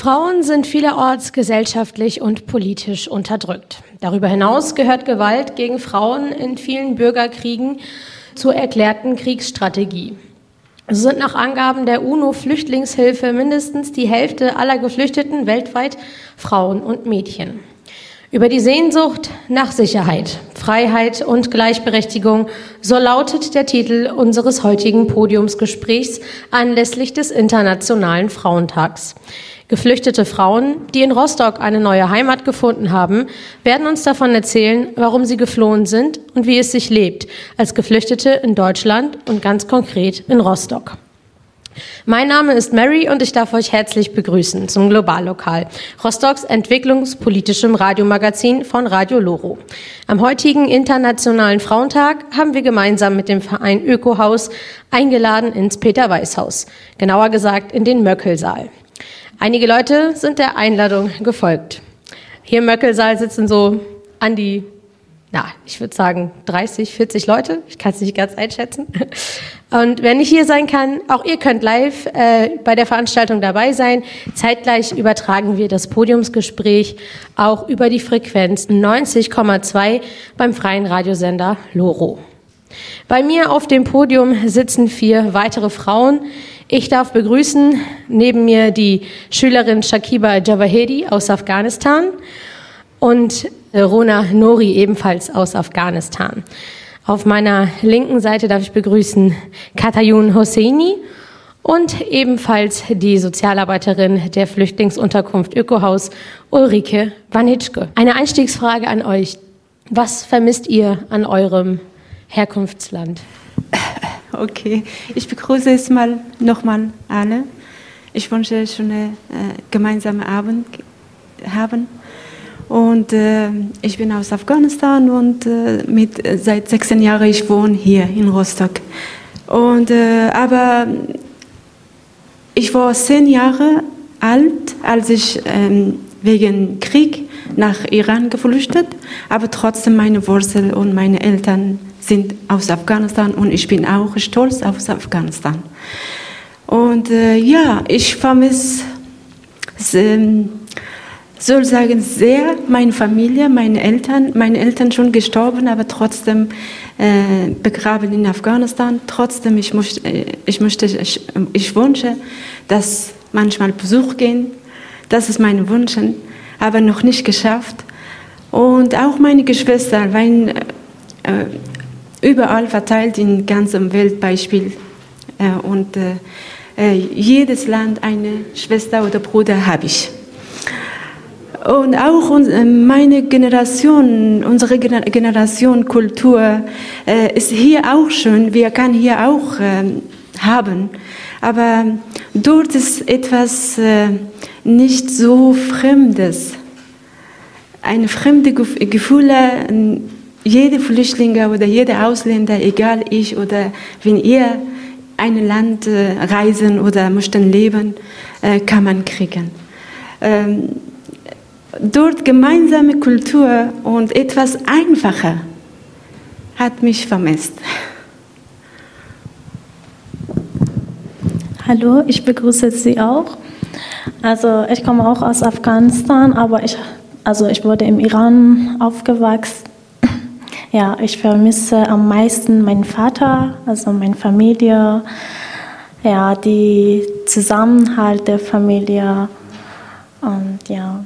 Frauen sind vielerorts gesellschaftlich und politisch unterdrückt. Darüber hinaus gehört Gewalt gegen Frauen in vielen Bürgerkriegen zur erklärten Kriegsstrategie. So sind nach Angaben der UNO-Flüchtlingshilfe mindestens die Hälfte aller Geflüchteten weltweit Frauen und Mädchen. Über die Sehnsucht nach Sicherheit, Freiheit und Gleichberechtigung, so lautet der Titel unseres heutigen Podiumsgesprächs anlässlich des Internationalen Frauentags. Geflüchtete Frauen, die in Rostock eine neue Heimat gefunden haben, werden uns davon erzählen, warum sie geflohen sind und wie es sich lebt als Geflüchtete in Deutschland und ganz konkret in Rostock. Mein Name ist Mary und ich darf euch herzlich begrüßen zum Globallokal, Rostocks entwicklungspolitischem Radiomagazin von Radio Loro. Am heutigen Internationalen Frauentag haben wir gemeinsam mit dem Verein Ökohaus eingeladen ins Peter-Weiß-Haus, genauer gesagt in den Möckelsaal. Einige Leute sind der Einladung gefolgt. Hier im Möckelsaal sitzen so an die na, ich würde sagen 30, 40 Leute. Ich kann es nicht ganz einschätzen. Und wenn ich hier sein kann, auch ihr könnt live äh, bei der Veranstaltung dabei sein. Zeitgleich übertragen wir das Podiumsgespräch auch über die Frequenz 90,2 beim freien Radiosender Loro. Bei mir auf dem Podium sitzen vier weitere Frauen. Ich darf begrüßen neben mir die Schülerin Shakiba Javahedi aus Afghanistan und Rona Nori ebenfalls aus Afghanistan. Auf meiner linken Seite darf ich begrüßen Katayun Hosseini und ebenfalls die Sozialarbeiterin der Flüchtlingsunterkunft Ökohaus Ulrike Wanitschke. Eine Einstiegsfrage an euch. Was vermisst ihr an eurem Herkunftsland? Okay, ich begrüße es mal nochmal alle. Ich wünsche einen äh, gemeinsamen Abend haben. Und äh, ich bin aus Afghanistan und äh, mit, äh, seit 16 Jahren ich wohne hier in Rostock. Und, äh, aber ich war zehn Jahre alt, als ich ähm, wegen Krieg nach Iran geflüchtet, aber trotzdem meine Wurzeln und meine Eltern sind aus Afghanistan und ich bin auch stolz auf Afghanistan. Und äh, ja, ich vermisse ähm, soll sagen, sehr meine Familie, meine Eltern, meine Eltern schon gestorben, aber trotzdem äh, begraben in Afghanistan. Trotzdem, ich, möchte, äh, ich, möchte, ich, ich wünsche, dass manchmal Besuch gehen. Das ist mein Wunsch, aber noch nicht geschafft. Und auch meine Geschwister, weil überall verteilt in ganzer Welt Beispiel. Äh, und äh, äh, jedes Land eine Schwester oder Bruder habe ich. Und auch äh, meine Generation, unsere Generation Kultur äh, ist hier auch schön. Wir können hier auch äh, haben. Aber dort ist etwas nicht so Fremdes. Eine fremde Gefühle, jede Flüchtlinge oder jeder Ausländer, egal ich oder wenn ihr ein Land äh, reisen oder möchten leben, äh, kann man kriegen. Ähm, dort gemeinsame Kultur und etwas einfacher hat mich vermisst. Hallo, ich begrüße Sie auch. Also ich komme auch aus Afghanistan, aber ich, also ich wurde im Iran aufgewachsen. Ja, ich vermisse am meisten meinen Vater, also meine Familie, ja, die Zusammenhalt der Familie und ja.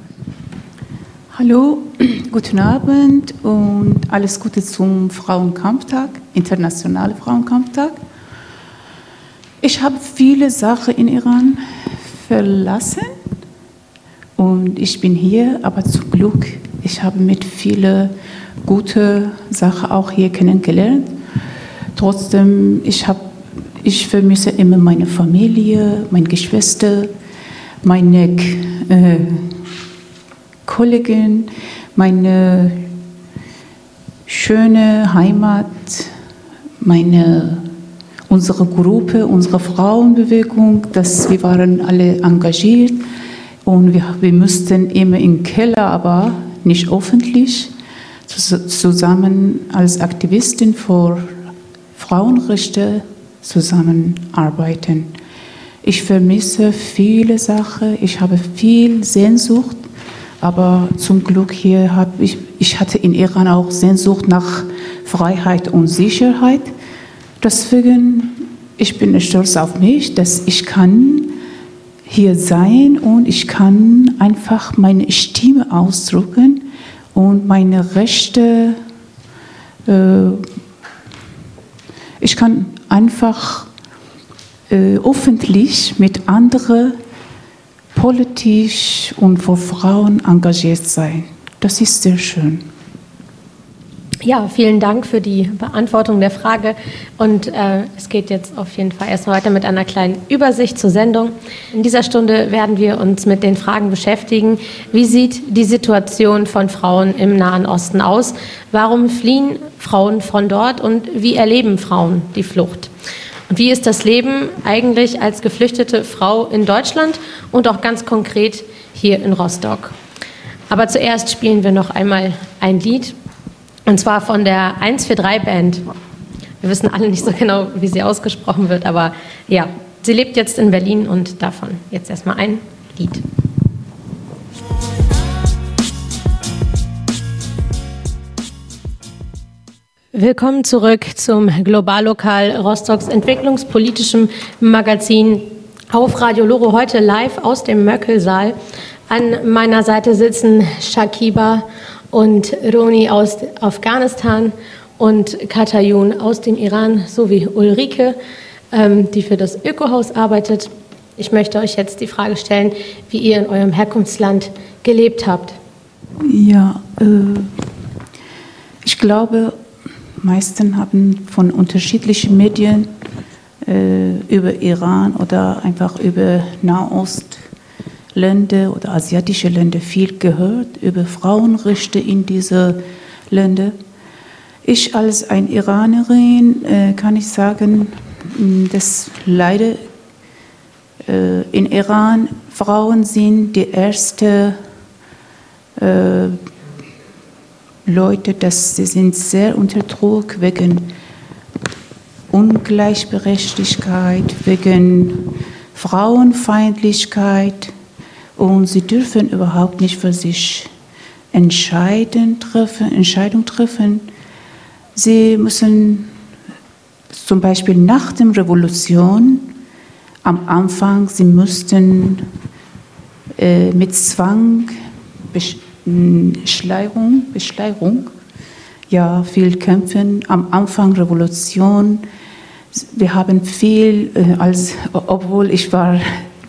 Hallo, guten Abend und alles Gute zum Frauenkampftag, Internationale Frauenkampftag. Ich habe viele Sachen in Iran verlassen und ich bin hier, aber zum Glück, ich habe mit vielen guten Sachen auch hier kennengelernt. Trotzdem, ich, hab, ich vermisse immer meine Familie, meine Geschwister, meine äh, Kollegen, meine schöne Heimat, meine, unsere Gruppe, unsere Frauenbewegung, dass wir waren alle engagiert und wir, wir mussten immer im Keller, aber nicht öffentlich, zusammen als Aktivistin für Frauenrechte zusammenarbeiten. Ich vermisse viele Sachen, ich habe viel Sehnsucht, aber zum Glück hier habe ich, ich hatte in Iran auch Sehnsucht nach Freiheit und Sicherheit. Deswegen, ich bin stolz auf mich, dass ich kann hier sein und ich kann einfach meine Stimme ausdrücken und meine Rechte, äh, ich kann einfach äh, öffentlich mit anderen politisch und für Frauen engagiert sein. Das ist sehr schön. Ja, vielen Dank für die Beantwortung der Frage. Und äh, es geht jetzt auf jeden Fall erstmal weiter mit einer kleinen Übersicht zur Sendung. In dieser Stunde werden wir uns mit den Fragen beschäftigen. Wie sieht die Situation von Frauen im Nahen Osten aus? Warum fliehen Frauen von dort und wie erleben Frauen die Flucht? Und wie ist das Leben eigentlich als geflüchtete Frau in Deutschland und auch ganz konkret hier in Rostock? Aber zuerst spielen wir noch einmal ein Lied, und zwar von der 143 Band. Wir wissen alle nicht so genau, wie sie ausgesprochen wird, aber ja, sie lebt jetzt in Berlin und davon jetzt erstmal ein Lied. Willkommen zurück zum Globallokal Rostocks entwicklungspolitischem Magazin auf Radio Loro heute live aus dem Möckelsaal. An meiner Seite sitzen Shakiba und Roni aus Afghanistan und Katayun aus dem Iran sowie Ulrike, ähm, die für das Ökohaus arbeitet. Ich möchte euch jetzt die Frage stellen, wie ihr in eurem Herkunftsland gelebt habt. Ja, äh, ich glaube, meisten haben von unterschiedlichen Medien äh, über Iran oder einfach über Nahostländer oder asiatische Länder viel gehört, über Frauenrechte in diese Länder. Ich als eine Iranerin äh, kann ich sagen, dass leider äh, in Iran Frauen sind die erste äh, Leute, dass sie sind sehr unter Druck wegen Ungleichberechtigkeit, wegen Frauenfeindlichkeit und sie dürfen überhaupt nicht für sich entscheiden, treffen, Entscheidung treffen. Sie müssen zum Beispiel nach der Revolution am Anfang, sie mussten äh, mit Zwang Schleierung, Beschleierung, ja, viel kämpfen. Am Anfang Revolution, wir haben viel, äh, als, obwohl ich war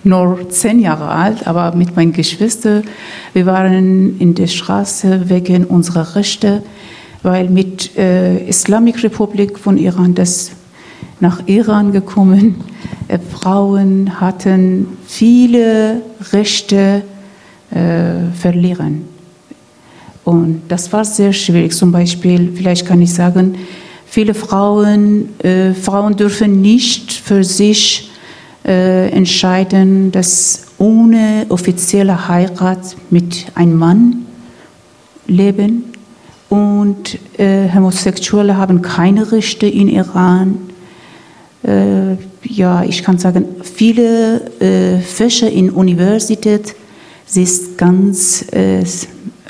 nur zehn Jahre alt, aber mit meinen Geschwistern, wir waren in der Straße wegen unserer Rechte, weil mit äh, Islamic Republik von Iran das nach Iran gekommen, äh, Frauen hatten viele Rechte äh, verlieren. Und das war sehr schwierig. Zum Beispiel, vielleicht kann ich sagen, viele Frauen, äh, Frauen dürfen nicht für sich äh, entscheiden, dass ohne offizielle Heirat mit einem Mann leben. Und äh, Homosexuelle haben keine Rechte in Iran. Äh, ja, ich kann sagen, viele äh, Fächer in Universität sind ganz äh,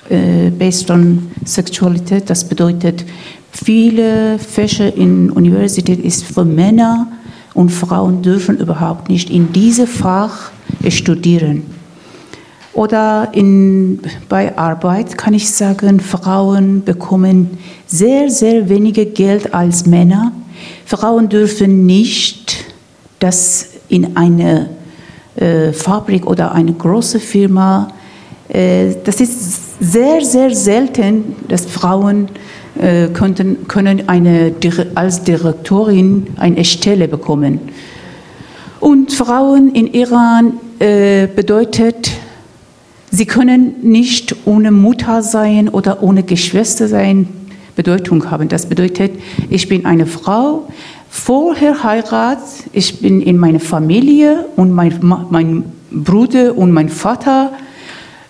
äh, based on Sexualität. Das bedeutet, viele Fächer in Universität ist für Männer und Frauen dürfen überhaupt nicht in diesem Fach studieren. Oder in, bei Arbeit kann ich sagen, Frauen bekommen sehr, sehr weniger Geld als Männer. Frauen dürfen nicht das in eine äh, Fabrik oder eine große Firma, äh, das ist sehr, sehr selten, dass Frauen könnten, können eine, als Direktorin eine Stelle bekommen. Und Frauen in Iran äh, bedeutet, sie können nicht ohne Mutter sein oder ohne Geschwister sein, Bedeutung haben. Das bedeutet, ich bin eine Frau, vorher Heirat, ich bin in meiner Familie und mein, mein Bruder und mein Vater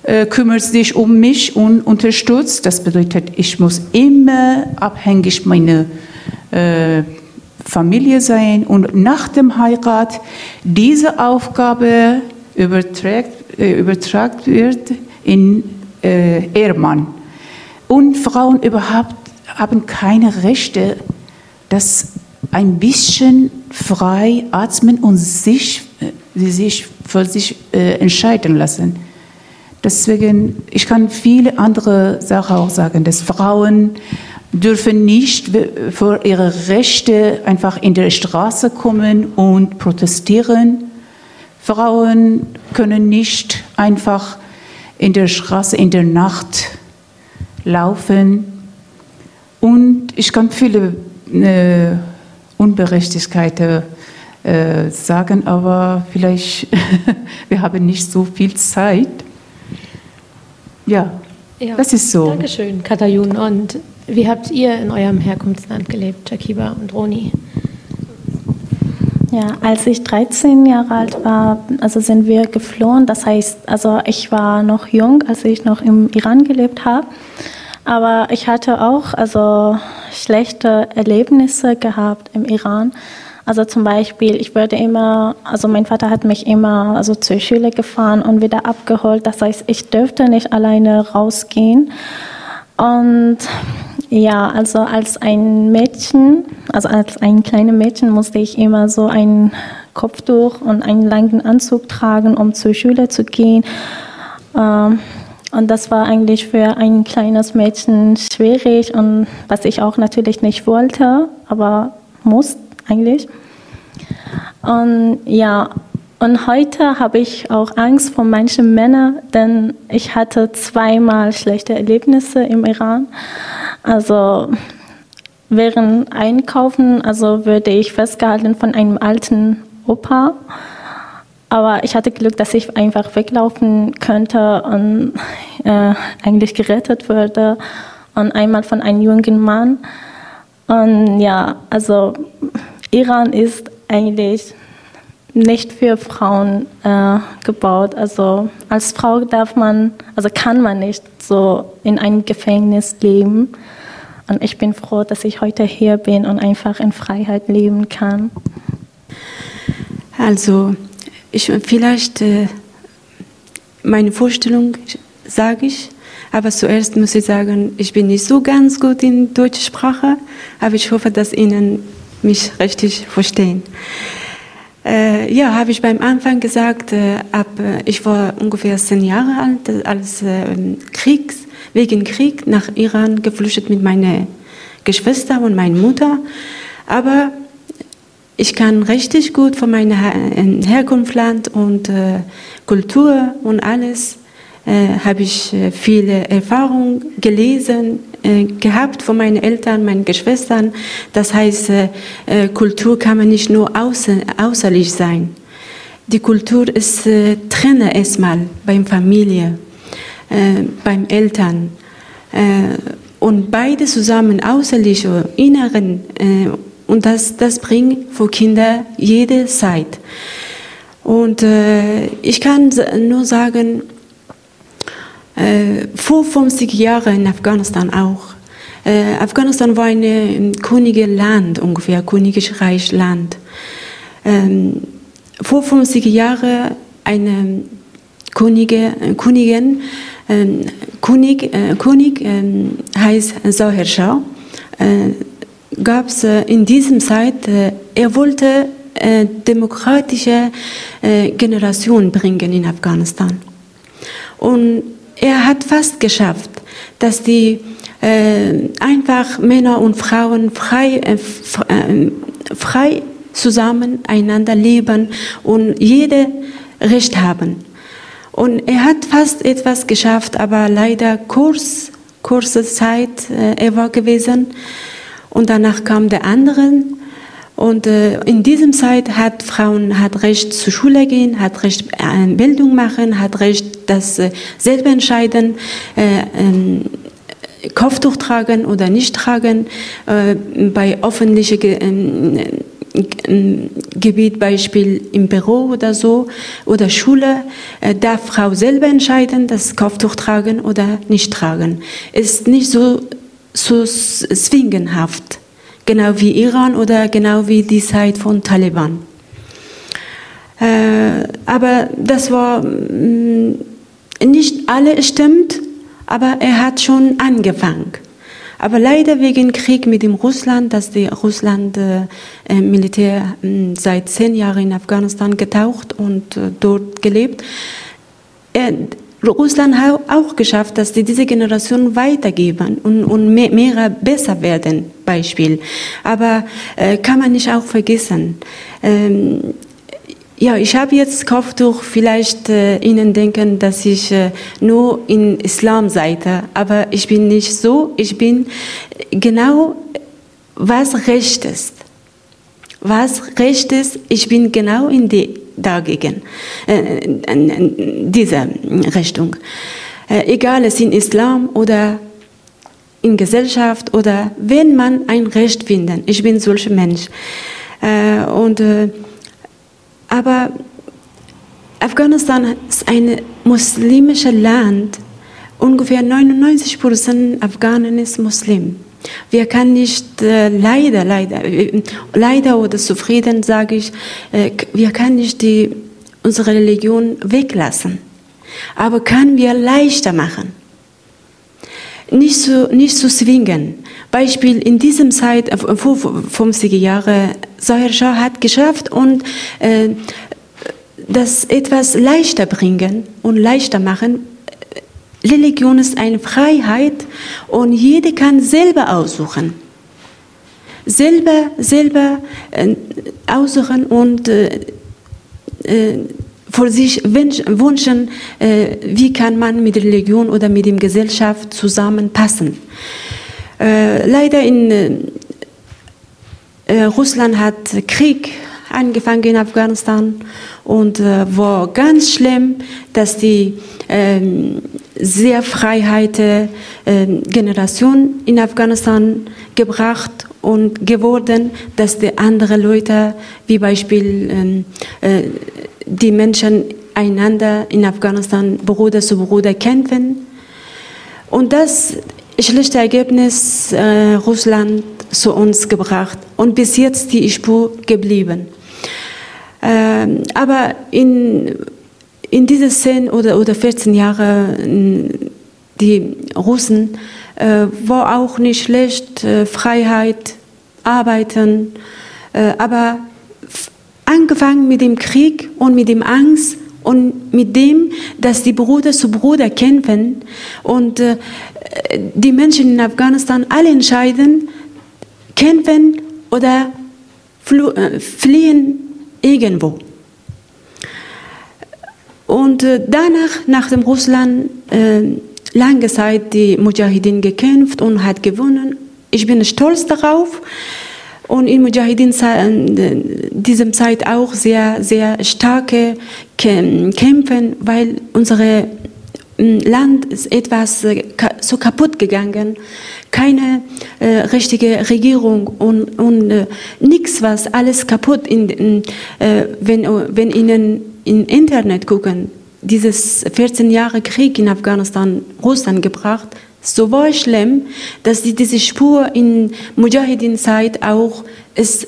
äh, kümmert sich um mich und unterstützt. Das bedeutet, ich muss immer abhängig meiner äh, Familie sein und nach dem Heirat diese Aufgabe überträgt, äh, übertragt wird in äh, Ehemann. Und Frauen überhaupt haben keine Rechte, das ein bisschen frei atmen und sich, sich für sich äh, entscheiden lassen. Deswegen, ich kann viele andere Sachen auch sagen, dass Frauen dürfen nicht für ihre Rechte einfach in der Straße kommen und protestieren. Frauen können nicht einfach in der Straße in der Nacht laufen. Und ich kann viele äh, Unberechtigkeiten äh, sagen, aber vielleicht wir haben nicht so viel Zeit. Ja, ja das ist so. Dankeschön, Katayun. Und wie habt ihr in eurem Herkunftsland gelebt, Jakiba und Roni? Ja, als ich 13 Jahre alt war, also sind wir geflohen. Das heißt, also ich war noch jung, als ich noch im Iran gelebt habe. Aber ich hatte auch also schlechte Erlebnisse gehabt im Iran. Also zum Beispiel, ich würde immer, also mein Vater hat mich immer also zur Schule gefahren und wieder abgeholt. Das heißt, ich dürfte nicht alleine rausgehen. Und ja, also als ein Mädchen, also als ein kleines Mädchen musste ich immer so ein Kopftuch und einen langen Anzug tragen, um zur Schule zu gehen. Ähm, und das war eigentlich für ein kleines Mädchen schwierig und was ich auch natürlich nicht wollte, aber musste eigentlich. Und ja, und heute habe ich auch Angst vor manchen Männern, denn ich hatte zweimal schlechte Erlebnisse im Iran. Also während Einkaufen, also würde ich festgehalten von einem alten Opa. Aber ich hatte Glück, dass ich einfach weglaufen könnte und äh, eigentlich gerettet wurde. Und einmal von einem jungen Mann. Und ja, also Iran ist eigentlich nicht für Frauen äh, gebaut. Also als Frau darf man, also kann man nicht so in einem Gefängnis leben. Und ich bin froh, dass ich heute hier bin und einfach in Freiheit leben kann. Also ich vielleicht äh, meine Vorstellung sage ich, aber zuerst muss ich sagen, ich bin nicht so ganz gut in deutscher Sprache, aber ich hoffe, dass Ihnen mich richtig verstehen. Äh, ja, habe ich beim Anfang gesagt, äh, ab, äh, ich war ungefähr zehn Jahre alt, äh, als ähm, Kriegs, wegen Krieg nach Iran geflüchtet mit meiner Geschwister und meiner Mutter. Aber ich kann richtig gut von meinem Her äh, Herkunftsland und äh, Kultur und alles äh, habe ich äh, viele Erfahrungen gelesen, äh, gehabt von meinen Eltern, meinen Geschwistern. Das heißt, äh, äh, Kultur kann man nicht nur außer, außerlich sein. Die Kultur ist äh, Trainer erstmal beim Familie, beim Eltern. und beide zusammen, außerlich und inneren, und das, das bringt für Kinder jede Zeit. Und ich kann nur sagen, äh, vor 50 Jahren in Afghanistan auch. Äh, Afghanistan war ein äh, königes Land, ungefähr königsreich Land. Ähm, vor 50 Jahren eine Könige, Königin, ähm, König, äh, König ähm, heißt Zahir Shah, äh, gab es äh, in diesem Zeit, äh, er wollte äh, demokratische äh, Generation bringen in Afghanistan. Und er hat fast geschafft, dass die äh, einfach Männer und Frauen frei, äh, äh, frei zusammen einander leben und jede Recht haben. Und er hat fast etwas geschafft, aber leider kurz, kurze Zeit äh, er war gewesen. Und danach kam der andere Und äh, in diesem Zeit hat Frauen hat Recht zur Schule gehen, hat Recht äh, Bildung machen, hat Recht das äh, selber entscheiden, äh, ähm, Kopftuch tragen oder nicht tragen, äh, bei öffentlichen ähm, äh, Gebiet, Beispiel im Büro oder so, oder Schule, äh, darf Frau selber entscheiden, das Kopftuch tragen oder nicht tragen. Ist nicht so, so zwingenhaft genau wie Iran oder genau wie die Zeit von Taliban. Äh, aber das war mh, nicht alle stimmt, aber er hat schon angefangen. Aber leider wegen Krieg mit dem Russland, dass die Russland äh, Militär äh, seit zehn Jahren in Afghanistan getaucht und äh, dort gelebt, er, Russland hat auch geschafft, dass die diese Generation weitergeben und, und mehr, mehr besser werden, Beispiel. Aber äh, kann man nicht auch vergessen. Ähm, ja, ich habe jetzt Kopftuch, vielleicht äh, Ihnen denken, dass ich äh, nur in Islam seite, aber ich bin nicht so, ich bin genau, was recht ist. Was recht ist, ich bin genau in die dagegen, äh, in dieser Richtung. Äh, egal, es in Islam oder in Gesellschaft oder wenn man ein Recht findet. Ich bin solcher Mensch. Äh, und, äh, aber Afghanistan ist ein muslimisches Land. Ungefähr 99 Prozent Afghanen ist Muslim. Wir können nicht äh, leider, leider, äh, leider oder zufrieden sage ich, äh, wir können nicht die, unsere Religion weglassen. Aber können wir leichter machen. Nicht zu, nicht zu zwingen. Beispiel in diesem Zeit, 50er äh, Jahre, Zahir Shah hat geschafft und äh, das etwas leichter bringen und leichter machen, Religion ist eine Freiheit und jeder kann selber aussuchen. Selber, selber äh, aussuchen und äh, äh, für sich wünschen, äh, wie kann man mit Religion oder mit der Gesellschaft zusammenpassen. Äh, leider in äh, Russland hat Krieg angefangen in Afghanistan und war ganz schlimm, dass die ähm, sehr Freiheit äh, Generation in Afghanistan gebracht und geworden, dass die andere Leute, wie Beispiel ähm, äh, die Menschen einander in Afghanistan Bruder zu Bruder kämpfen. Und das schlechte Ergebnis äh, Russland zu uns gebracht und bis jetzt die Spur geblieben. Ähm, aber in in diese 10 oder, oder 14 Jahre die Russen äh, war auch nicht schlecht, äh, Freiheit, Arbeiten, äh, aber angefangen mit dem Krieg und mit dem Angst und mit dem, dass die Bruder zu Bruder kämpfen und äh, die Menschen in Afghanistan alle entscheiden, kämpfen oder äh, fliehen irgendwo. Und äh, danach, nach dem Russland, äh, lange Zeit die Mujahideen gekämpft und hat gewonnen. Ich bin stolz darauf. Und in Mujahideen äh, diesem Zeit auch sehr, sehr starke Kämpfen, weil unser Land ist etwas so kaputt gegangen. Keine äh, richtige Regierung und, und äh, nichts, was alles kaputt, in, in, äh, wenn, wenn Ihnen im Internet gucken, dieses 14 Jahre Krieg in Afghanistan Russland gebracht, so war schlimm, dass die, diese Spur in Mujahideen-Zeit auch ist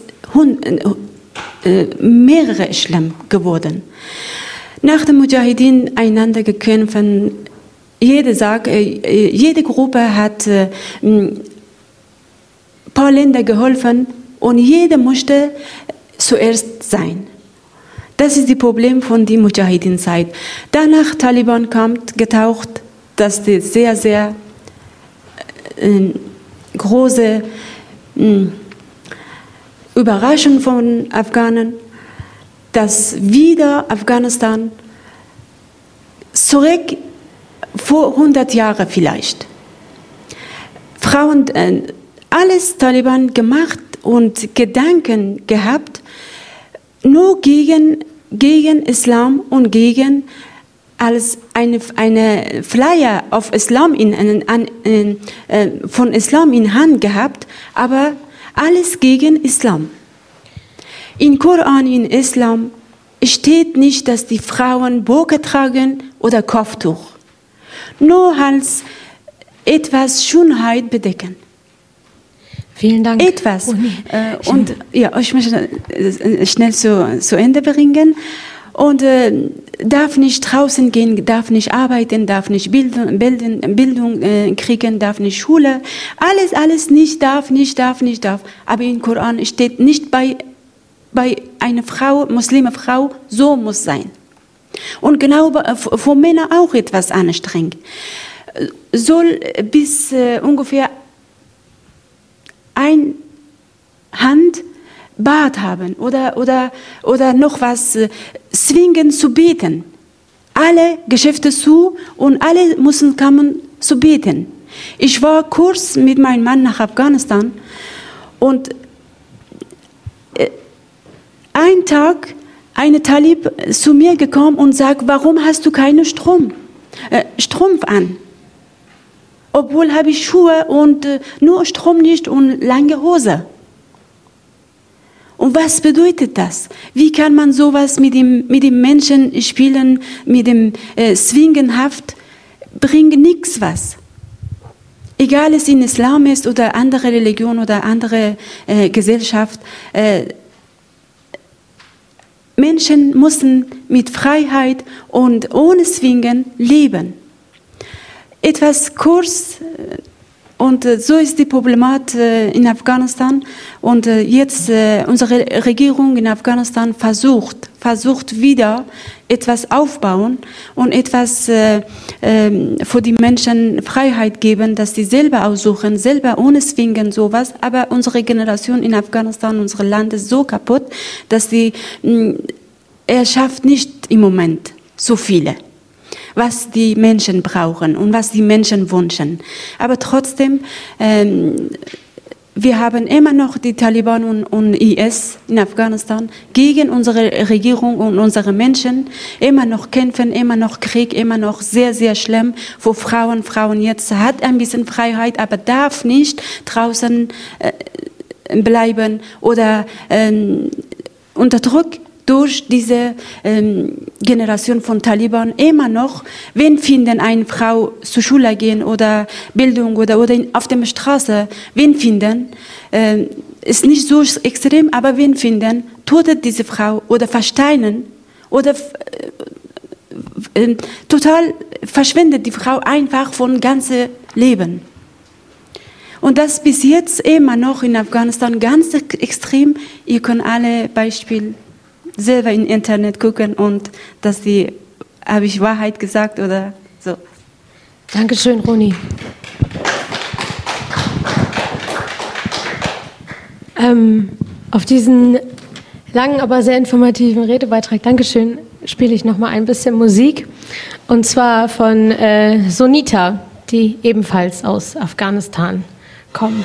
äh, mehrere schlimm geworden. Nach dem Mujahideen einander gekämpft, jede, sagt, äh, jede Gruppe hat äh, ein paar Länder geholfen und jeder musste zuerst sein. Das ist das Problem von der Mujahideen-Zeit. Danach Taliban kommt, getaucht, das ist die sehr, sehr äh, große äh, Überraschung von Afghanen, dass wieder Afghanistan zurück vor 100 Jahren vielleicht. Frauen, äh, alles Taliban gemacht und Gedanken gehabt, nur gegen, gegen Islam und gegen als eine, eine Flyer auf Islam in, in, in, äh, von Islam in Hand gehabt, aber alles gegen Islam. In Koran, in Islam steht nicht, dass die Frauen Burka tragen oder Kopftuch. Nur als etwas Schönheit bedecken. Vielen Dank. Etwas. Äh, und ja, ich möchte äh, schnell zu, zu Ende bringen. Und äh, darf nicht draußen gehen, darf nicht arbeiten, darf nicht Bildung, Bildung, Bildung äh, kriegen, darf nicht Schule. Alles, alles nicht, darf nicht, darf nicht, darf. Aber im Koran steht nicht bei, bei einer Frau, muslime Frau, so muss sein. Und genau für Männer auch etwas anstrengend. Soll bis äh, ungefähr ein Hand Bad haben oder, oder, oder noch was äh, zwingen zu beten. Alle Geschäfte zu und alle müssen kommen zu beten. Ich war kurz mit meinem Mann nach Afghanistan und äh, ein Tag eine Talib zu mir gekommen und sagt, warum hast du keinen Strom, äh, Strumpf an? Obwohl habe ich Schuhe und äh, nur Strom nicht und lange Hose. Und was bedeutet das? Wie kann man sowas mit dem, mit dem Menschen spielen, mit dem äh, Zwingenhaft? Bringt nichts was. Egal es in Islam ist oder andere Religion oder andere äh, Gesellschaft, äh, Menschen müssen mit Freiheit und ohne Zwingen leben. Etwas kurz äh, und äh, so ist die Problematik äh, in Afghanistan. Und äh, jetzt unsere Regierung in Afghanistan versucht, versucht wieder etwas aufbauen und etwas ähm, für die Menschen Freiheit geben, dass sie selber aussuchen, selber ohne Zwingen sowas. Aber unsere Generation in Afghanistan, unser Land ist so kaputt, dass sie, mm, er schafft nicht im Moment so viele was die Menschen brauchen und was die Menschen wünschen. Aber trotzdem, ähm, wir haben immer noch die Taliban und, und, IS in Afghanistan gegen unsere Regierung und unsere Menschen. Immer noch kämpfen, immer noch Krieg, immer noch sehr, sehr schlimm. Wo Frauen, Frauen jetzt hat ein bisschen Freiheit, aber darf nicht draußen äh, bleiben oder ähm, unter Druck durch diese ähm, Generation von Taliban immer noch, wen finden eine Frau zur Schule gehen oder Bildung oder, oder in, auf der Straße, wen finden, äh, ist nicht so extrem, aber wen finden, totet diese Frau oder versteinen oder äh, äh, total verschwendet die Frau einfach von ganzem Leben. Und das bis jetzt immer noch in Afghanistan ganz extrem. Ihr könnt alle Beispiele selber im Internet gucken und dass die, habe ich Wahrheit gesagt oder so. Dankeschön, Roni. Ähm, auf diesen langen, aber sehr informativen Redebeitrag, Dankeschön, spiele ich noch mal ein bisschen Musik. Und zwar von äh, Sonita, die ebenfalls aus Afghanistan kommen.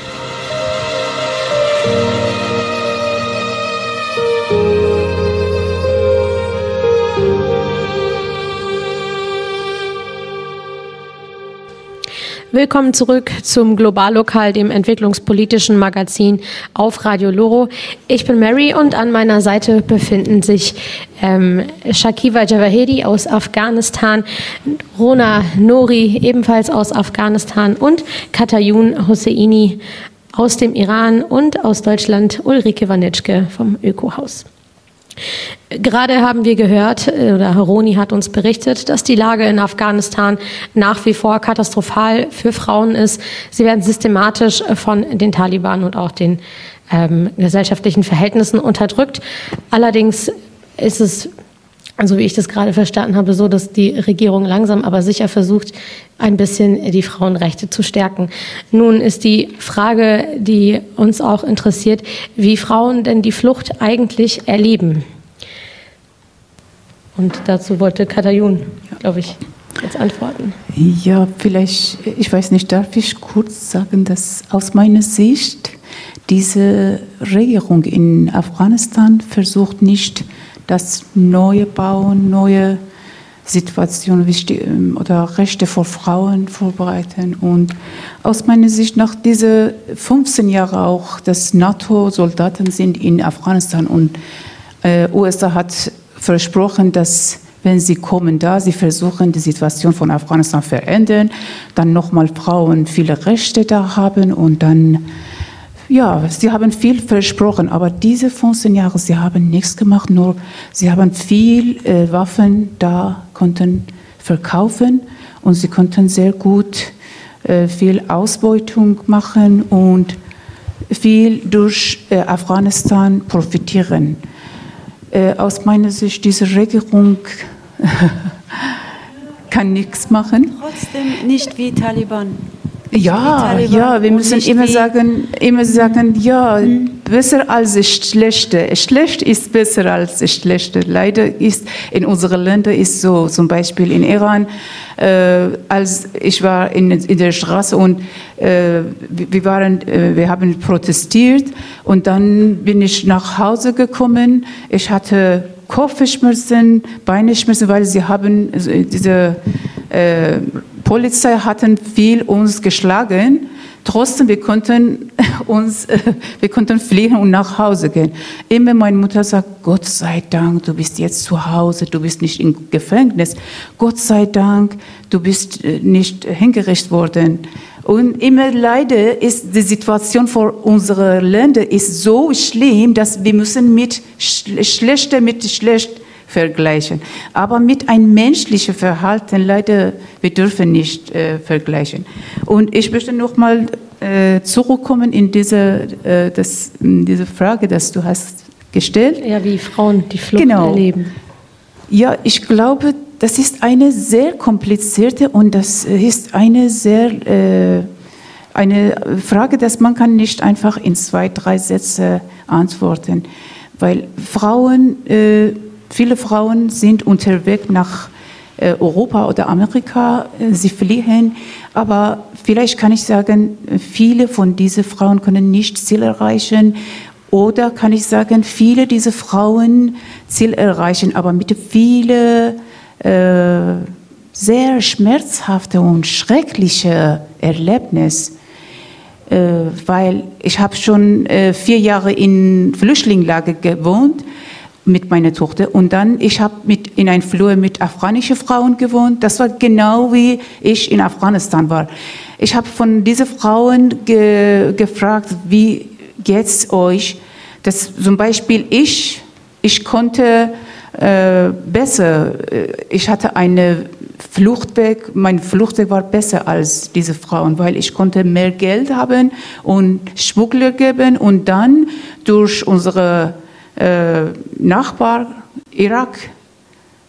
Willkommen zurück zum Globallokal, dem entwicklungspolitischen Magazin auf Radio Loro. Ich bin Mary und an meiner Seite befinden sich ähm, Shakiva Javahedi aus Afghanistan, Rona Nori ebenfalls aus Afghanistan und Katayun Hosseini aus dem Iran und aus Deutschland Ulrike Wanitschke vom Ökohaus. Gerade haben wir gehört, äh, oder Roni hat uns berichtet, dass die Lage in Afghanistan nach wie vor katastrophal für Frauen ist. Sie werden systematisch von den Taliban und auch den ähm, gesellschaftlichen Verhältnissen unterdrückt. Allerdings ist es, so wie ich das gerade verstanden habe, so, dass die Regierung langsam aber sicher versucht, ein bisschen die Frauenrechte zu stärken. Nun ist die Frage, die uns auch interessiert, wie Frauen denn die Flucht eigentlich erleben. Und dazu wollte Katayun, glaube ich, jetzt antworten. Ja, vielleicht, ich weiß nicht, darf ich kurz sagen, dass aus meiner Sicht diese Regierung in Afghanistan versucht nicht, das neue Bauen, neue Situationen ähm, oder Rechte für Frauen vorbereiten. Und aus meiner Sicht nach diesen 15 Jahren auch, dass NATO-Soldaten sind in Afghanistan und äh, USA hat versprochen, dass wenn sie kommen da, sie versuchen die Situation von Afghanistan verändern, dann nochmal Frauen viele Rechte da haben und dann, ja, sie haben viel versprochen, aber diese 15 Jahre, sie haben nichts gemacht, nur sie haben viel äh, Waffen da, konnten verkaufen und sie konnten sehr gut äh, viel Ausbeutung machen und viel durch äh, Afghanistan profitieren. Äh, aus meiner Sicht, diese Regierung kann nichts machen. Trotzdem nicht wie Taliban. Ja, ja, wir und müssen immer sagen, immer sagen, ja, besser als das Schlechte. Schlecht ist besser als das Schlechte. Leider ist in unseren Ländern ist so, zum Beispiel in Iran, äh, als ich war in, in der Straße und äh, wir waren, äh, wir haben protestiert und dann bin ich nach Hause gekommen. Ich hatte Kopfschmerzen, Beinschmerzen, weil sie haben also diese äh, Polizei hatten viel uns geschlagen. Trotzdem, wir konnten uns, äh, wir konnten fliehen und nach Hause gehen. Immer meine Mutter sagt, Gott sei Dank, du bist jetzt zu Hause, du bist nicht im Gefängnis. Gott sei Dank, du bist äh, nicht hingerichtet worden. Und immer leider ist die Situation für unsere Länder ist so schlimm, dass wir müssen mit schl schlechter mit schlecht vergleichen. Aber mit einem menschlichen Verhalten leider wir dürfen nicht äh, vergleichen. Und ich möchte noch mal äh, zurückkommen in diese äh, das, in diese Frage, dass du hast gestellt. Ja, wie Frauen die Flucht Genau. erleben. Ja, ich glaube, das ist eine sehr komplizierte und das ist eine sehr äh, eine Frage, dass man kann nicht einfach in zwei, drei Sätze antworten, weil Frauen, äh, viele Frauen sind unterwegs nach äh, Europa oder Amerika, äh, sie fliehen, aber vielleicht kann ich sagen, viele von diesen Frauen können nicht Ziel erreichen. Oder kann ich sagen, viele dieser Frauen Ziel erreichen, aber mit vielen äh, sehr schmerzhafte und schreckliche Erlebnis, äh, weil ich habe schon vier Jahre in Flüchtlingslager gewohnt mit meiner Tochter und dann ich habe in ein Flur mit afghanischen Frauen gewohnt. Das war genau wie ich in Afghanistan war. Ich habe von diesen Frauen ge gefragt, wie geht's euch? Das zum Beispiel ich, ich konnte äh, besser. äh, Ich hatte eine Fluchtweg, mein Fluchtweg war besser als diese Frauen, weil ich konnte mehr Geld haben und Schmuggler geben und dann durch unsere äh, Nachbar Irak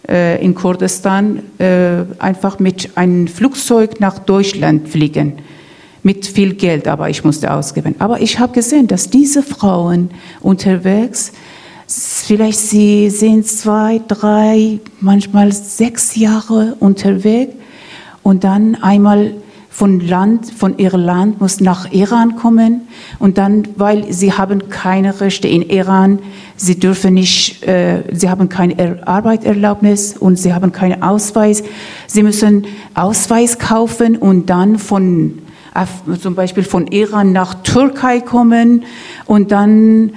äh, in Kurdistan äh, einfach mit einem Flugzeug nach Deutschland fliegen. Mit viel Geld, aber ich musste ausgeben. Aber ich habe gesehen, dass diese Frauen unterwegs, vielleicht sie sind zwei, drei, manchmal sechs Jahre unterwegs und dann einmal von Land, von ihrem Land muss nach Iran kommen und dann, weil sie haben keine Rechte in Iran, sie dürfen nicht, äh, sie haben keine er Arbeitserlaubnis und sie haben keinen Ausweis. Sie müssen Ausweis kaufen und dann von zum Beispiel von Iran nach Türkei kommen und dann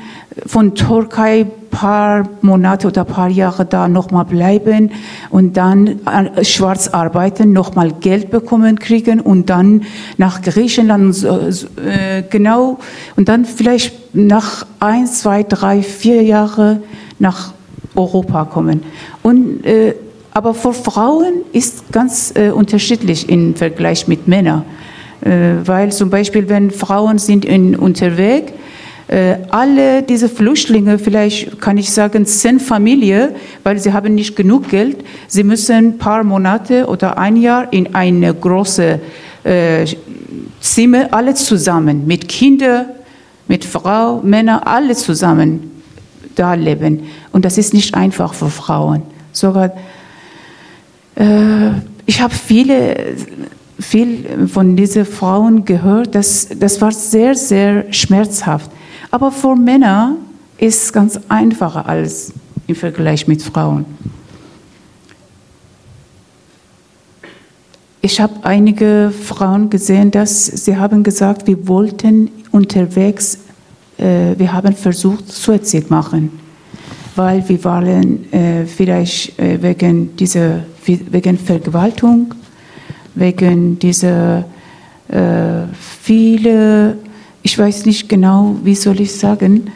von Türkei paar Monate oder paar Jahre da nochmal bleiben und dann äh, schwarz arbeiten, nochmal Geld bekommen kriegen und dann nach Griechenland äh, genau und dann vielleicht nach ein, zwei, drei, vier Jahre nach Europa kommen. Und, äh, aber für Frauen ist ganz äh, unterschiedlich im Vergleich mit Männern. Äh, weil zum Beispiel, wenn Frauen sind in, unterwegs, alle diese Flüchtlinge, vielleicht kann ich sagen, sind Familie, weil sie haben nicht genug Geld. Sie müssen ein paar Monate oder ein Jahr in eine große äh, Zimmer, alle zusammen, mit Kindern, mit Frau, Männer, alle zusammen da leben. Und das ist nicht einfach für Frauen. Sogar, äh, ich habe viele viel von diesen Frauen gehört. Das, das war sehr, sehr schmerzhaft. Aber für Männer ist es ganz einfacher als im Vergleich mit Frauen. Ich habe einige Frauen gesehen, dass sie haben gesagt, wir wollten unterwegs, äh, wir haben versucht, Suizid machen, weil wir waren äh, vielleicht äh, wegen dieser wegen Vergewaltigung, wegen dieser äh, viele, ich weiß nicht genau, wie soll ich sagen,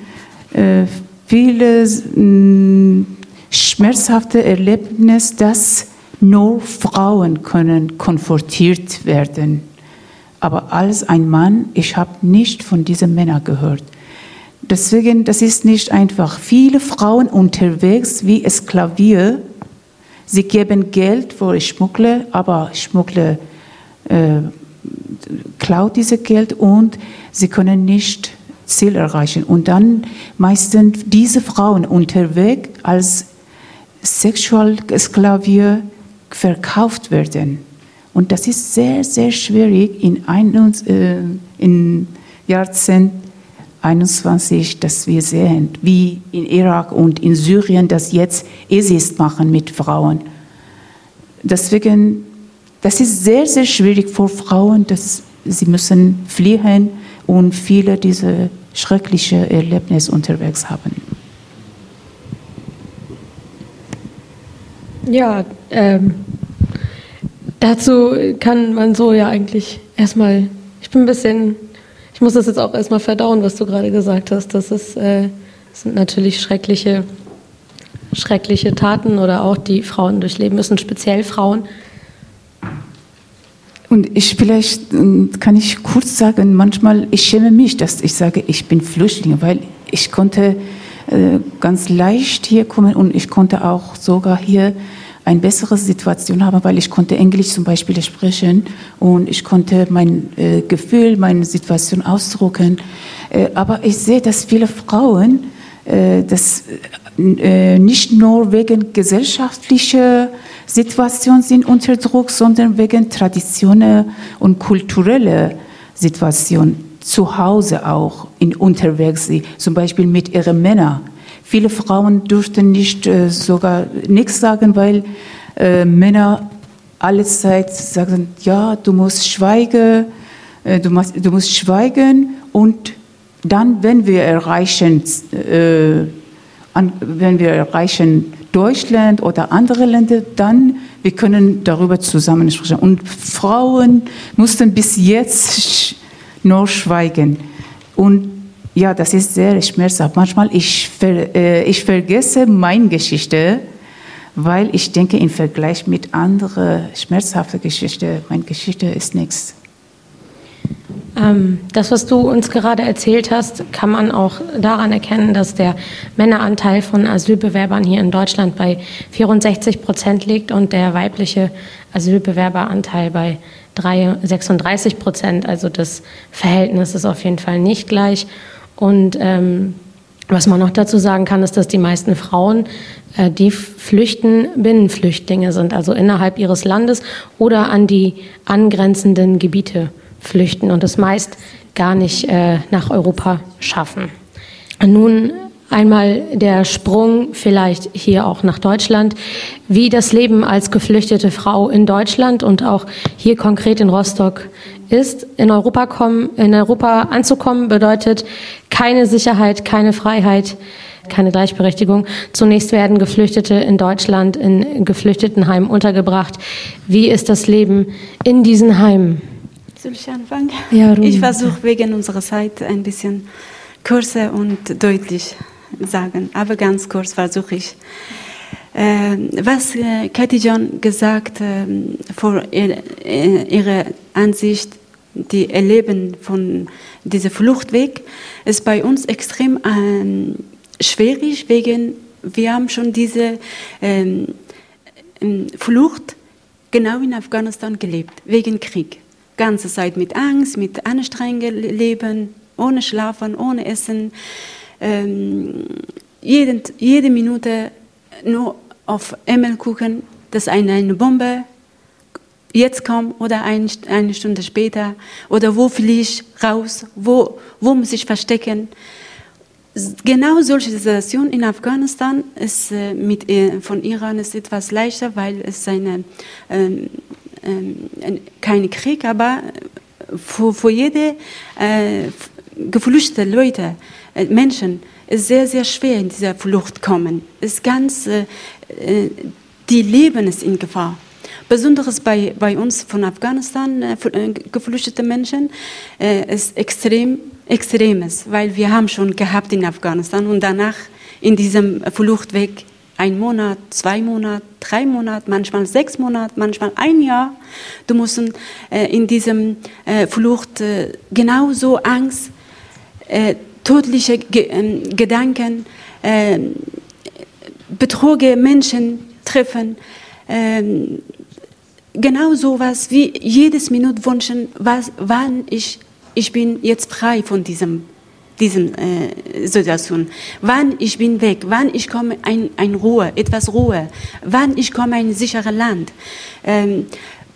äh, viele mh, schmerzhafte Erlebnisse, dass nur Frauen können konfrontiert werden. Aber als ein Mann, ich habe nicht von diesen Männern gehört. Deswegen, das ist nicht einfach. Viele Frauen unterwegs wie Sklavier, sie geben Geld für Schmuggler, aber Schmuggler äh, klaut dieses Geld und sie können nicht Ziel erreichen. Und dann meistens diese Frauen unterwegs als Sexualsklavier verkauft werden. Und das ist sehr, sehr schwierig in, ein, äh, in Jahrzehnt 21, dass wir sehen, wie in Irak und in Syrien das jetzt ISIS machen mit Frauen. Deswegen, das ist sehr, sehr schwierig für Frauen, dass sie müssen fliehen und viele diese schrecklichen Erlebnisse unterwegs haben. Ja, ähm, dazu kann man so ja eigentlich erstmal, ich bin ein bisschen, ich muss das jetzt auch erstmal verdauen, was du gerade gesagt hast. Das, ist, äh, das sind natürlich schreckliche, schreckliche Taten oder auch die Frauen durchleben müssen, speziell Frauen. Und ich vielleicht äh, kann ich kurz sagen, manchmal ich schäme mich, dass ich sage, ich bin Flüchtling, weil ich konnte äh, ganz leicht hier kommen und ich konnte auch sogar hier eine bessere Situation haben, weil ich konnte Englisch zum Beispiel sprechen und ich konnte mein äh, Gefühl, meine Situation ausdrucken. Äh, aber ich sehe, dass viele Frauen äh, das nicht nur wegen gesellschaftlicher Situation sind unter Druck, sondern wegen Traditionen und kultureller Situation zu Hause auch in unterwegs zum Beispiel mit ihren Männern. Viele Frauen durften nicht äh, sogar nichts sagen, weil äh, Männer alle Zeit sagen, ja, du musst schweigen, äh, du, musst, du musst schweigen und dann, wenn wir erreichen, äh, an, wenn wir erreichen Deutschland oder andere Länder, dann wir können darüber zusammen sprechen. Und Frauen mussten bis jetzt nur schweigen. Und ja, das ist sehr schmerzhaft. Manchmal ich, ver, äh, ich vergesse meine Geschichte, weil ich denke, im Vergleich mit anderen schmerzhaften Geschichten, meine Geschichte ist nichts. Ähm, das, was du uns gerade erzählt hast, kann man auch daran erkennen, dass der Männeranteil von Asylbewerbern hier in Deutschland bei 64 Prozent liegt und der weibliche Asylbewerberanteil bei 36 Prozent. Also das Verhältnis ist auf jeden Fall nicht gleich. Und ähm, was man noch dazu sagen kann, ist, dass die meisten Frauen, äh, die flüchten, Binnenflüchtlinge sind, also innerhalb ihres Landes oder an die angrenzenden Gebiete flüchten und es meist gar nicht äh, nach Europa schaffen. Nun Einmal der Sprung vielleicht hier auch nach Deutschland, wie das Leben als geflüchtete Frau in Deutschland und auch hier konkret in Rostock ist. In Europa, kommen, in Europa anzukommen bedeutet keine Sicherheit, keine Freiheit, keine Gleichberechtigung. Zunächst werden Geflüchtete in Deutschland in Geflüchtetenheimen untergebracht. Wie ist das Leben in diesen Heimen? Soll ich anfangen? Ja, ich versuche wegen unserer Zeit ein bisschen kürzer und deutlich sagen, aber ganz kurz versuche ich. Äh, was äh, Katie John gesagt äh, vor ihr, äh, ihrer Ansicht, die Erleben von diesem Fluchtweg, ist bei uns extrem ähm, schwierig, wegen wir haben schon diese ähm, Flucht genau in Afghanistan gelebt, wegen Krieg. Ganze Zeit mit Angst, mit anstrengenden Leben, ohne Schlafen, ohne Essen. Ähm, jeden, jede Minute nur auf Emmel gucken, dass eine, eine Bombe jetzt kommen oder ein, eine Stunde später. Oder wo fliege ich raus, wo, wo muss ich verstecken. Genau solche Situationen in Afghanistan ist äh, mit äh, von Iran ist etwas leichter, weil es eine ähm, ähm, kein Krieg, aber für, für jede äh, geflüchtete Leute, äh, Menschen, ist sehr sehr schwer in dieser Flucht kommen. Ist ganz äh, äh die Leben ist in Gefahr. Besonderes bei, bei uns von Afghanistan äh, äh geflüchtete Menschen äh, ist extrem extremes, weil wir haben schon gehabt in Afghanistan und danach in diesem Fluchtweg ein Monat, zwei Monate, drei Monate, manchmal sechs Monate, manchmal ein Jahr. Du musst äh, in diesem äh, Flucht äh, genauso Angst, tödliche ähm, Gedanken, betruge Menschen treffen, ähm, genau so was wie jedes Minute wünschen, was, wann ich, ich bin jetzt frei von diesem, diesem äh, Situation, wann ich bin weg, wann ich komme ein, ein Ruhe, etwas Ruhe, wann ich komme ein sicheres Land. Ähm,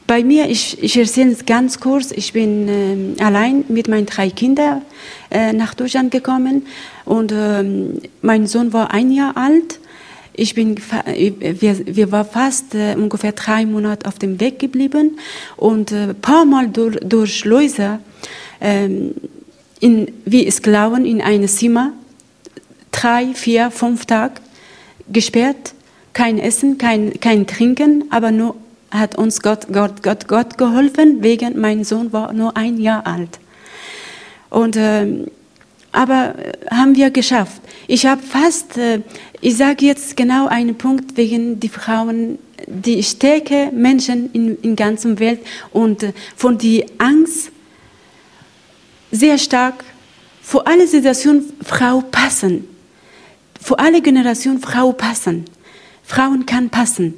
bei mir, ich, ich erzähle es ganz kurz, ich bin äh, allein mit meinen drei Kindern äh, nach Deutschland gekommen und äh, mein Sohn war ein Jahr alt ich bin, wir, wir waren fast äh, ungefähr drei Monate auf dem Weg geblieben und ein äh, paar Mal durch, durch Läuse, ähm, in, wie Sklaven in einem Zimmer, drei, vier, fünf Tage gesperrt, kein Essen, kein, kein Trinken, aber nur hat uns Gott, Gott, Gott, Gott geholfen, wegen mein Sohn war nur ein Jahr alt. Und ähm, aber äh, haben wir geschafft. Ich habe fast, äh, ich sage jetzt genau einen Punkt wegen die Frauen, die starke Menschen in, in ganzer Welt und äh, von die Angst sehr stark vor alle Situationen Frau passen. Vor alle Generationen Frau passen. Frauen kann passen.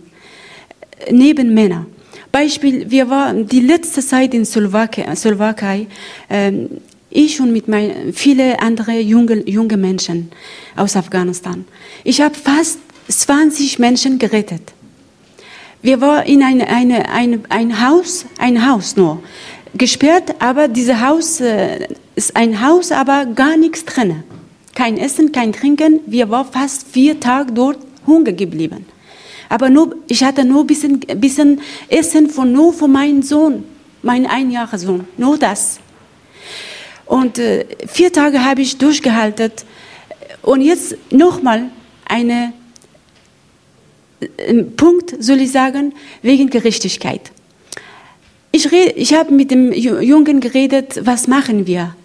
Neben Männer. Beispiel, wir waren die letzte Zeit in Slowakei, Slowakei ähm, ich und mit mein, viele andere junge, junge Menschen aus Afghanistan. Ich habe fast 20 Menschen gerettet. Wir waren in eine, eine, eine, ein Haus, ein Haus nur, gesperrt, aber dieses Haus äh, ist ein Haus, aber gar nichts drin. Kein Essen, kein Trinken. Wir waren fast vier Tage dort Hunger geblieben. Aber nur, ich hatte nur ein bisschen, bisschen Essen von, nur für meinen Sohn, meinen Einjahressohn. Nur das. Und äh, vier Tage habe ich durchgehalten. Und jetzt nochmal ein äh, Punkt, soll ich sagen, wegen Gerechtigkeit. Ich, ich habe mit dem Jungen geredet, was machen wir?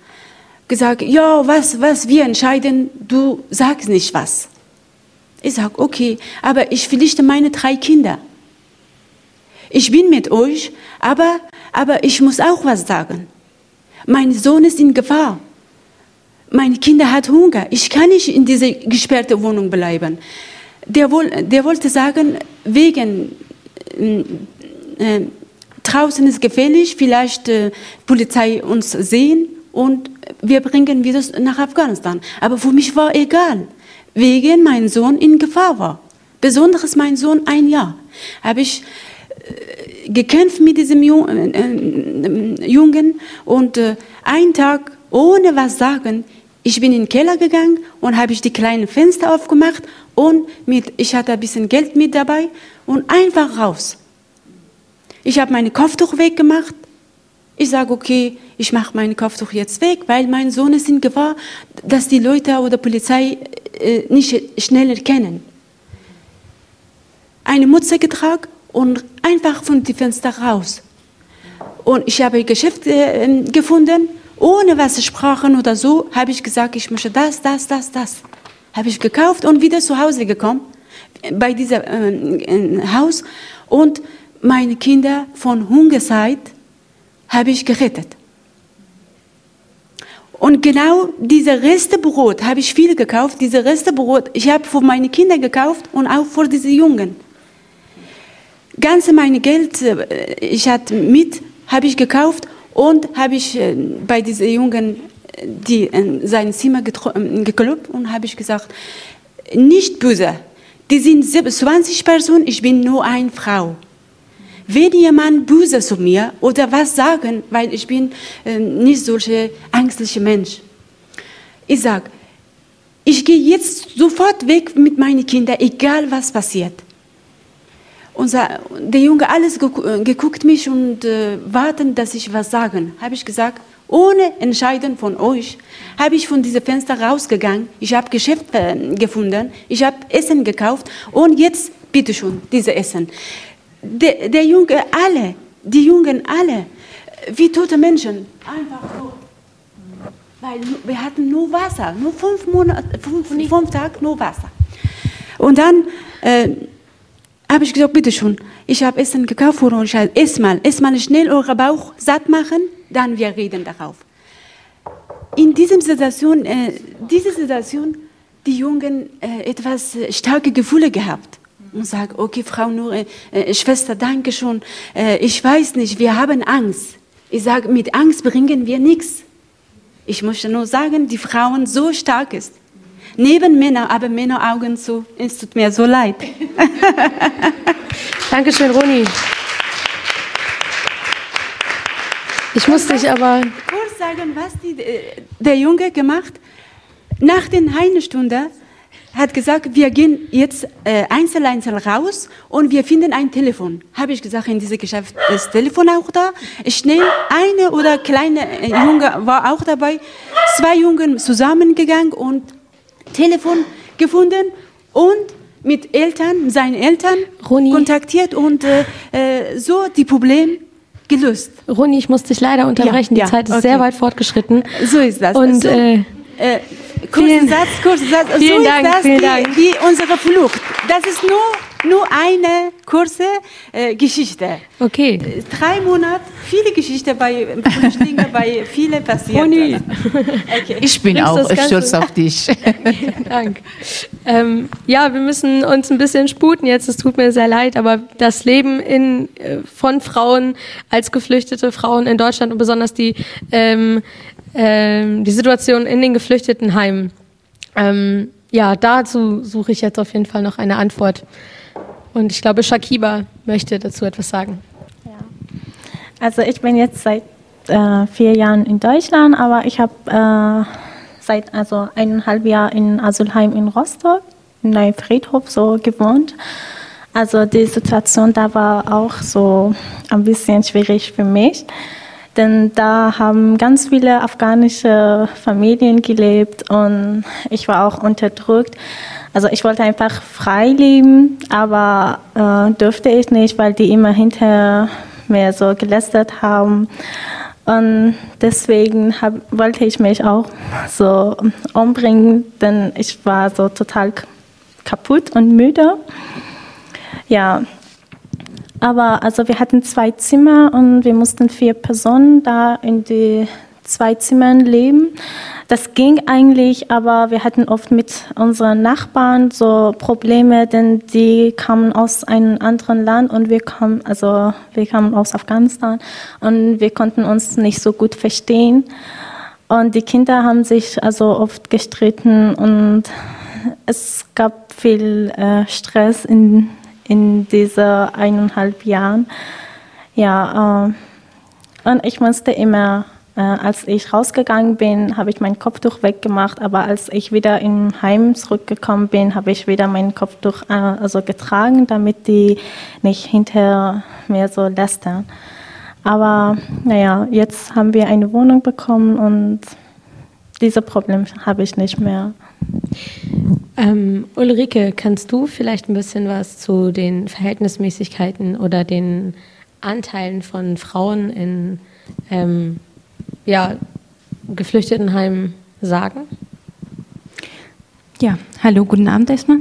Gesagt, ja, was, was wir entscheiden, du sagst nicht was. Ich sage, okay, aber ich verlichte meine drei Kinder. Ich bin mit euch, aber, aber ich muss auch was sagen. Mein Sohn ist in Gefahr. Meine Kinder hat Hunger. Ich kann nicht in dieser gesperrten Wohnung bleiben. Der, der wollte sagen, wegen äh, äh, draußen ist gefährlich, vielleicht äh, Polizei uns sehen und wir bringen wieder nach Afghanistan. Aber für mich war egal, wegen mein Sohn in Gefahr war. Besonders mein Sohn ein Jahr. Habe ich gekämpft mit diesem äh, äh, Jungen und äh, einen Tag ohne was sagen, ich bin in den Keller gegangen und habe ich die kleinen Fenster aufgemacht und mit, ich hatte ein bisschen Geld mit dabei und einfach raus. Ich habe meine Kopftuch weggemacht. Ich sage, okay, ich mache meine Kopftuch jetzt weg, weil mein Sohn ist in Gefahr, dass die Leute oder Polizei äh, nicht schnell erkennen. Eine Mütze getragen und einfach von dem Fenster raus. Und ich habe Geschäfte äh, gefunden, ohne was sprachen oder so, habe ich gesagt, ich möchte das, das, das, das. Habe ich gekauft und wieder zu Hause gekommen, bei diesem äh, Haus. Und meine Kinder von Hungerzeit habe ich gerettet. Und genau diese Restebrot habe ich viel gekauft. Diese Restebrot, ich habe für meine Kinder gekauft und auch für diese Jungen ganze meine Geld, äh, ich hatte mit, habe ich gekauft und habe ich äh, bei diesen Jungen die in sein Zimmer geklopft und habe ich gesagt, nicht böse. Die sind 20 Personen, ich bin nur eine Frau. Wenn jemand böse zu mir oder was sagen, weil ich bin äh, nicht solche ängstliche Mensch. Ich sag, ich gehe jetzt sofort weg mit meinen Kindern, egal was passiert. Unser, der Junge alles geguckt mich und äh, warten, dass ich was sagen. Habe ich gesagt, ohne Entscheiden von euch, habe ich von diesem Fenster rausgegangen. Ich habe Geschäft äh, gefunden, ich habe Essen gekauft und jetzt, bitteschön, diese Essen. Der, der Junge, alle, die Jungen, alle, wie tote Menschen, einfach so. Weil wir hatten nur Wasser, nur fünf, Monate, fünf, fünf Tage nur Wasser. Und dann äh, habe ich gesagt, bitteschön, ich habe Essen gekauft für euch. Ess mal, ess mal schnell euren Bauch satt machen dann wir reden darauf. In dieser Situation, äh, diese Situation, die Jungen äh, etwas starke Gefühle gehabt und sagen, okay, Frau Nur, äh, äh, Schwester, danke schon. Äh, ich weiß nicht, wir haben Angst. Ich sage, mit Angst bringen wir nichts. Ich möchte nur sagen, die Frauen so stark ist. Neben Männern, aber Männer Augen zu. Es tut mir so leid. Dankeschön, Roni. Ich muss dich aber kurz sagen, was die, äh, der Junge gemacht. Nach den Heinestunde hat gesagt, wir gehen jetzt äh, einzeln einzeln raus und wir finden ein Telefon. Habe ich gesagt, in diesem Geschäft ist das Telefon auch da. Schnell eine oder kleine äh, Junge war auch dabei. Zwei Jungen zusammengegangen und Telefon gefunden und mit Eltern, seinen Eltern Roni. kontaktiert und äh, äh so die Probleme gelöst. Roni, ich muss dich leider unterbrechen. Ja, Die Zeit ist okay. sehr weit fortgeschritten. So ist das. Und so, äh, kurzer Satz, kurzer Satz. Vielen so Dank, ist das vielen wie, Dank. wie unsere Flucht. Das ist nur nur eine kurze äh, Geschichte. Okay. Drei Monate, viele Geschichten bei Flüchtlingen, bei vielen passiert. Okay. Ich bin auch stolz auf dich. Danke. Ähm, ja, wir müssen uns ein bisschen sputen jetzt. Es tut mir sehr leid, aber das Leben in, äh, von Frauen als geflüchtete Frauen in Deutschland und besonders die, ähm, ähm, die Situation in den Geflüchtetenheimen. Ähm, ja, dazu suche ich jetzt auf jeden Fall noch eine Antwort. Und ich glaube, Shakiba möchte dazu etwas sagen. Ja. Also ich bin jetzt seit äh, vier Jahren in Deutschland, aber ich habe äh, seit also eineinhalb Jahren in Asylheim in Rostock, in einem Friedhof so gewohnt. Also die Situation da war auch so ein bisschen schwierig für mich, denn da haben ganz viele afghanische Familien gelebt und ich war auch unterdrückt. Also ich wollte einfach frei leben, aber äh, dürfte ich nicht, weil die immer hinter mir so gelästert haben. Und deswegen hab, wollte ich mich auch so umbringen, denn ich war so total kaputt und müde. Ja, aber also wir hatten zwei Zimmer und wir mussten vier Personen da in die zwei Zimmern leben. Das ging eigentlich, aber wir hatten oft mit unseren Nachbarn so Probleme, denn die kamen aus einem anderen Land und wir kamen, also wir kamen aus Afghanistan und wir konnten uns nicht so gut verstehen. Und die Kinder haben sich also oft gestritten und es gab viel äh, Stress in, in diesen eineinhalb Jahren. Ja, äh, und ich musste immer äh, als ich rausgegangen bin, habe ich mein Kopftuch weggemacht, aber als ich wieder im Heim zurückgekommen bin, habe ich wieder mein Kopftuch äh, also getragen, damit die nicht hinter mir so lästern. Aber naja, jetzt haben wir eine Wohnung bekommen und diese Probleme habe ich nicht mehr. Ähm, Ulrike, kannst du vielleicht ein bisschen was zu den Verhältnismäßigkeiten oder den Anteilen von Frauen in ähm, ja, Geflüchtetenheim sagen? Ja, hallo, guten Abend erstmal.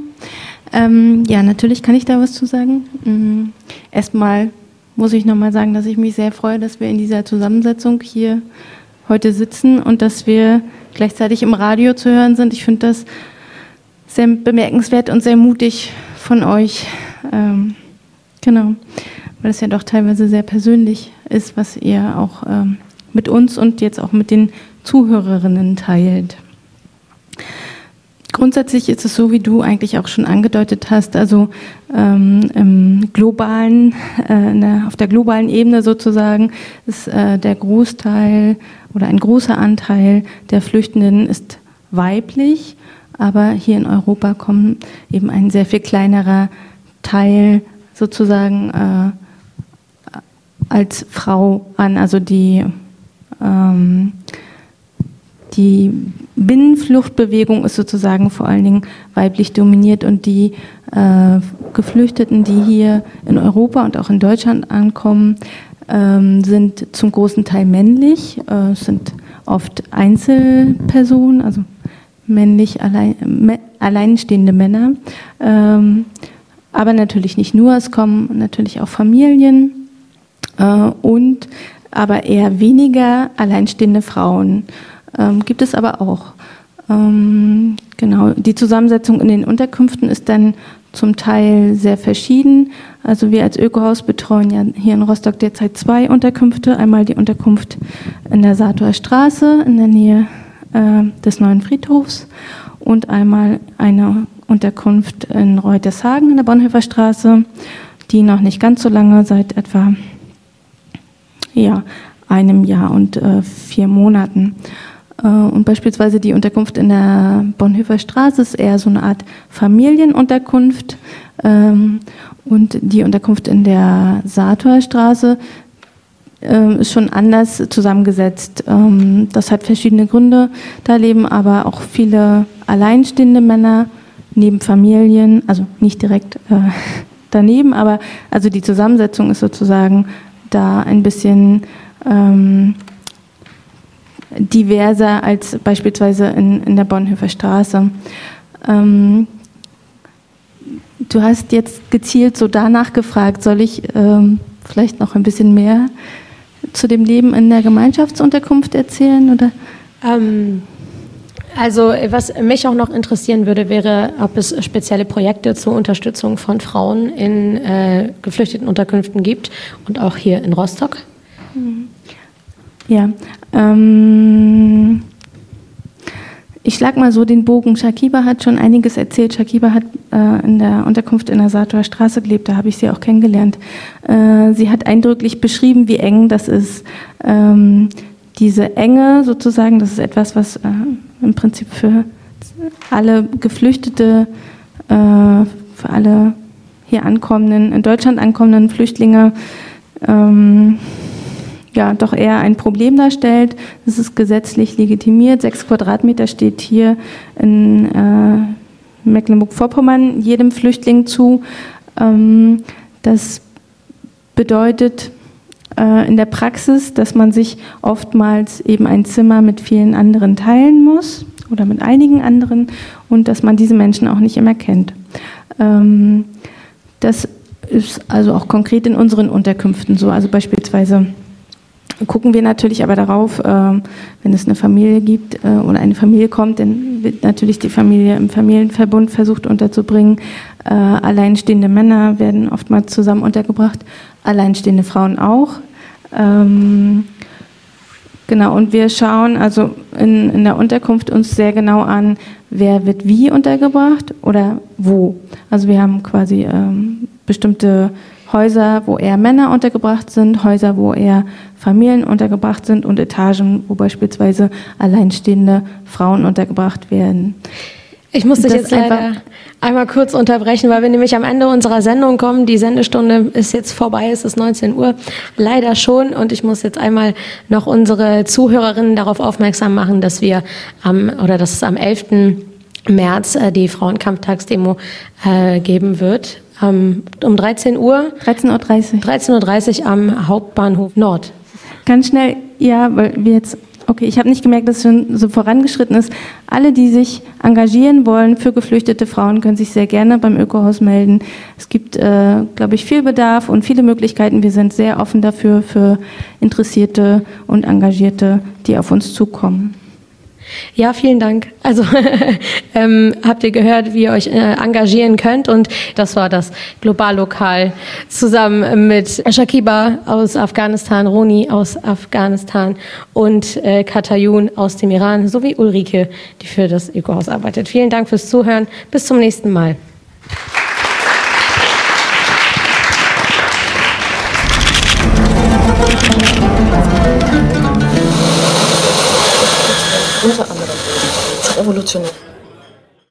Ähm, ja, natürlich kann ich da was zu sagen. Mhm. Erstmal muss ich nochmal sagen, dass ich mich sehr freue, dass wir in dieser Zusammensetzung hier heute sitzen und dass wir gleichzeitig im Radio zu hören sind. Ich finde das sehr bemerkenswert und sehr mutig von euch. Ähm, genau, weil es ja doch teilweise sehr persönlich ist, was ihr auch ähm, mit uns und jetzt auch mit den Zuhörerinnen teilt. Grundsätzlich ist es so, wie du eigentlich auch schon angedeutet hast, also ähm, im globalen, äh, der, auf der globalen Ebene sozusagen ist äh, der Großteil oder ein großer Anteil der Flüchtenden ist weiblich, aber hier in Europa kommen eben ein sehr viel kleinerer Teil sozusagen äh, als Frau an, also die ähm, die Binnenfluchtbewegung ist sozusagen vor allen Dingen weiblich dominiert und die äh, Geflüchteten, die hier in Europa und auch in Deutschland ankommen, ähm, sind zum großen Teil männlich, äh, sind oft Einzelpersonen, also männlich allein, alleinstehende Männer. Ähm, aber natürlich nicht nur, es kommen natürlich auch Familien äh, und aber eher weniger alleinstehende Frauen. Ähm, gibt es aber auch. Ähm, genau, die Zusammensetzung in den Unterkünften ist dann zum Teil sehr verschieden. Also wir als Ökohaus betreuen ja hier in Rostock derzeit zwei Unterkünfte. Einmal die Unterkunft in der Saatower Straße in der Nähe äh, des neuen Friedhofs und einmal eine Unterkunft in Reutershagen in der Bonhoeffer Straße, die noch nicht ganz so lange, seit etwa ja, einem Jahr und äh, vier Monaten äh, und beispielsweise die Unterkunft in der Bonhoeffer Straße ist eher so eine Art Familienunterkunft. Ähm, und die Unterkunft in der Sator Straße ähm, ist schon anders zusammengesetzt. Ähm, das hat verschiedene Gründe. Da leben aber auch viele alleinstehende Männer neben Familien, also nicht direkt äh, daneben, aber also die Zusammensetzung ist sozusagen da ein bisschen ähm, diverser als beispielsweise in, in der Bonhoeffer Straße. Ähm, du hast jetzt gezielt so danach gefragt, soll ich ähm, vielleicht noch ein bisschen mehr zu dem Leben in der Gemeinschaftsunterkunft erzählen? Oder? Ähm, also was mich auch noch interessieren würde, wäre, ob es spezielle Projekte zur Unterstützung von Frauen in äh, geflüchteten Unterkünften gibt und auch hier in Rostock. Mhm. Ja, ähm, ich schlage mal so den Bogen. Shakiba hat schon einiges erzählt. Shakiba hat äh, in der Unterkunft in der Saatower Straße gelebt, da habe ich sie auch kennengelernt. Äh, sie hat eindrücklich beschrieben, wie eng das ist. Ähm, diese Enge sozusagen, das ist etwas, was äh, im Prinzip für alle Geflüchtete, äh, für alle hier ankommenden, in Deutschland ankommenden Flüchtlinge, ähm, ja doch eher ein Problem darstellt. Das ist gesetzlich legitimiert. Sechs Quadratmeter steht hier in äh, Mecklenburg-Vorpommern jedem Flüchtling zu. Ähm, das bedeutet äh, in der Praxis, dass man sich oftmals eben ein Zimmer mit vielen anderen teilen muss oder mit einigen anderen und dass man diese Menschen auch nicht immer kennt. Ähm, das ist also auch konkret in unseren Unterkünften so. Also beispielsweise gucken wir natürlich aber darauf, äh, wenn es eine Familie gibt äh, oder eine Familie kommt, dann wird natürlich die Familie im Familienverbund versucht unterzubringen. Äh, alleinstehende Männer werden oftmals zusammen untergebracht, alleinstehende Frauen auch. Ähm, genau, und wir schauen also in, in der Unterkunft uns sehr genau an, wer wird wie untergebracht oder wo. Also wir haben quasi ähm, bestimmte Häuser, wo eher Männer untergebracht sind, Häuser, wo eher Familien untergebracht sind und Etagen, wo beispielsweise alleinstehende Frauen untergebracht werden. Ich muss dich jetzt leider einmal kurz unterbrechen, weil wir nämlich am Ende unserer Sendung kommen. Die Sendestunde ist jetzt vorbei, es ist 19 Uhr. Leider schon. Und ich muss jetzt einmal noch unsere Zuhörerinnen darauf aufmerksam machen, dass wir am, oder dass es am 11. März äh, die Frauenkampftagsdemo äh, geben wird um 13 Uhr. 13.30 Uhr. 13.30 Uhr am Hauptbahnhof Nord. Ganz schnell, ja, weil wir jetzt, okay, ich habe nicht gemerkt, dass es schon so vorangeschritten ist. Alle, die sich engagieren wollen für geflüchtete Frauen, können sich sehr gerne beim Ökohaus melden. Es gibt, äh, glaube ich, viel Bedarf und viele Möglichkeiten. Wir sind sehr offen dafür, für Interessierte und Engagierte, die auf uns zukommen. Ja, vielen Dank. Also ähm, habt ihr gehört, wie ihr euch äh, engagieren könnt und das war das Globallokal zusammen mit Shakiba aus Afghanistan, Roni aus Afghanistan und äh, Katayun aus dem Iran sowie Ulrike, die für das Ökohaus arbeitet. Vielen Dank fürs Zuhören. Bis zum nächsten Mal. Revolutionär.